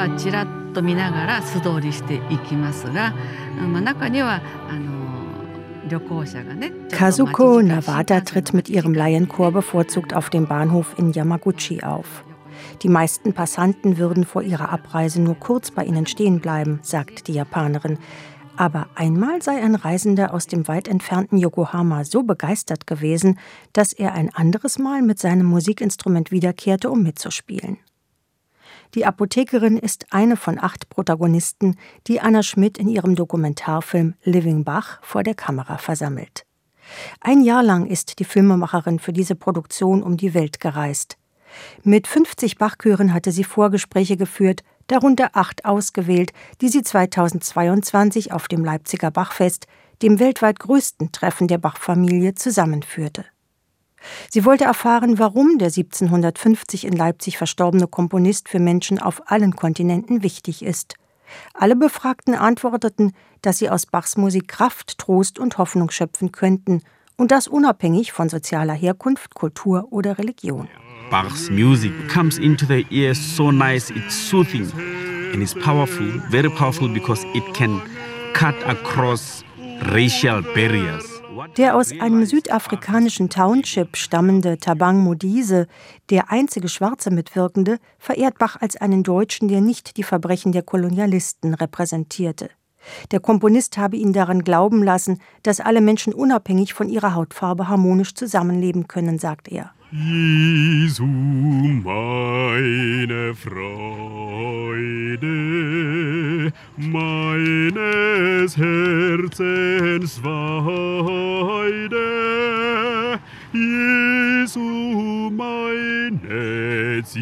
はちらっと見ながら素通りしていきますが、まあ、中にはあの Kazuko Nawada tritt mit ihrem Laienchor bevorzugt auf dem Bahnhof in Yamaguchi auf. Die meisten Passanten würden vor ihrer Abreise nur kurz bei ihnen stehen bleiben, sagt die Japanerin. Aber einmal sei ein Reisender aus dem weit entfernten Yokohama so begeistert gewesen, dass er ein anderes Mal mit seinem Musikinstrument wiederkehrte, um mitzuspielen. Die Apothekerin ist eine von acht Protagonisten, die Anna Schmidt in ihrem Dokumentarfilm Living Bach vor der Kamera versammelt. Ein Jahr lang ist die Filmemacherin für diese Produktion um die Welt gereist. Mit 50 Bachchören hatte sie Vorgespräche geführt, darunter acht ausgewählt, die sie 2022 auf dem Leipziger Bachfest, dem weltweit größten Treffen der Bachfamilie, zusammenführte. Sie wollte erfahren, warum der 1750 in Leipzig verstorbene Komponist für Menschen auf allen Kontinenten wichtig ist. Alle Befragten antworteten, dass sie aus Bachs Musik Kraft, Trost und Hoffnung schöpfen könnten, und das unabhängig von sozialer Herkunft, Kultur oder Religion. Bach's music comes into the ear so nice, it's soothing and it's powerful, very powerful because it can cut across racial barriers. Der aus einem südafrikanischen Township stammende Tabang Modise, der einzige schwarze Mitwirkende, verehrt Bach als einen Deutschen, der nicht die Verbrechen der Kolonialisten repräsentierte. Der Komponist habe ihn daran glauben lassen, dass alle Menschen unabhängig von ihrer Hautfarbe harmonisch zusammenleben können, sagt er. Jesu, meine Freude, meines Herzens Weide, Jesu, meine Ziel.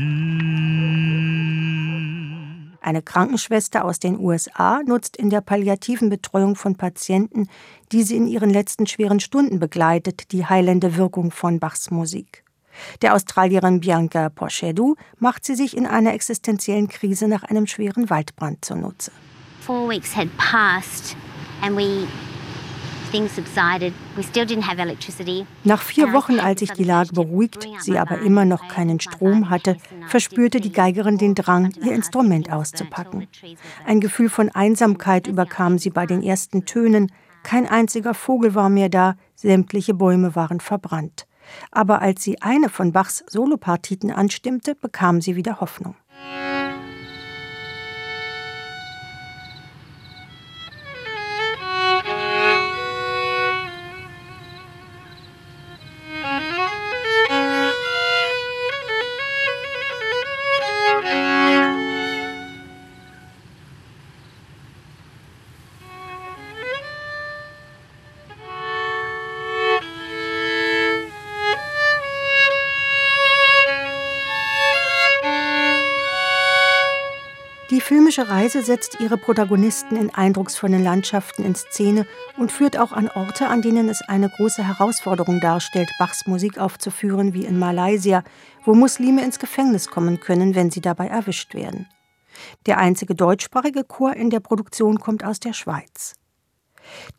Eine Krankenschwester aus den USA nutzt in der palliativen Betreuung von Patienten, die sie in ihren letzten schweren Stunden begleitet, die heilende Wirkung von Bachs Musik. Der Australierin Bianca Porchedu macht sie sich in einer existenziellen Krise nach einem schweren Waldbrand zunutze. Four weeks had passed and we nach vier Wochen, als sich die Lage beruhigt, sie aber immer noch keinen Strom hatte, verspürte die Geigerin den Drang, ihr Instrument auszupacken. Ein Gefühl von Einsamkeit überkam sie bei den ersten Tönen, kein einziger Vogel war mehr da, sämtliche Bäume waren verbrannt. Aber als sie eine von Bachs Solopartiten anstimmte, bekam sie wieder Hoffnung. Filmische Reise setzt ihre Protagonisten in eindrucksvollen Landschaften in Szene und führt auch an Orte, an denen es eine große Herausforderung darstellt, Bachs Musik aufzuführen, wie in Malaysia, wo Muslime ins Gefängnis kommen können, wenn sie dabei erwischt werden. Der einzige deutschsprachige Chor in der Produktion kommt aus der Schweiz.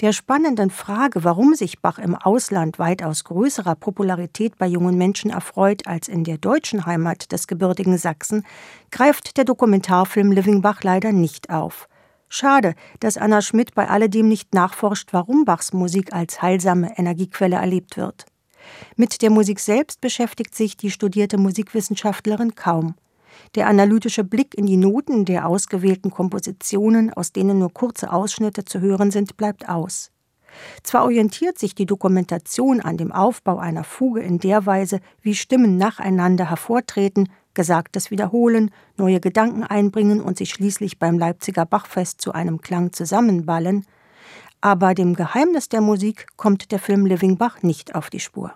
Der spannenden Frage, warum sich Bach im Ausland weitaus größerer Popularität bei jungen Menschen erfreut als in der deutschen Heimat des gebürtigen Sachsen, greift der Dokumentarfilm Living Bach leider nicht auf. Schade, dass Anna Schmidt bei alledem nicht nachforscht, warum Bachs Musik als heilsame Energiequelle erlebt wird. Mit der Musik selbst beschäftigt sich die studierte Musikwissenschaftlerin kaum. Der analytische Blick in die Noten der ausgewählten Kompositionen, aus denen nur kurze Ausschnitte zu hören sind, bleibt aus. Zwar orientiert sich die Dokumentation an dem Aufbau einer Fuge in der Weise, wie Stimmen nacheinander hervortreten, Gesagtes wiederholen, neue Gedanken einbringen und sich schließlich beim Leipziger Bachfest zu einem Klang zusammenballen, aber dem Geheimnis der Musik kommt der Film Living Bach nicht auf die Spur.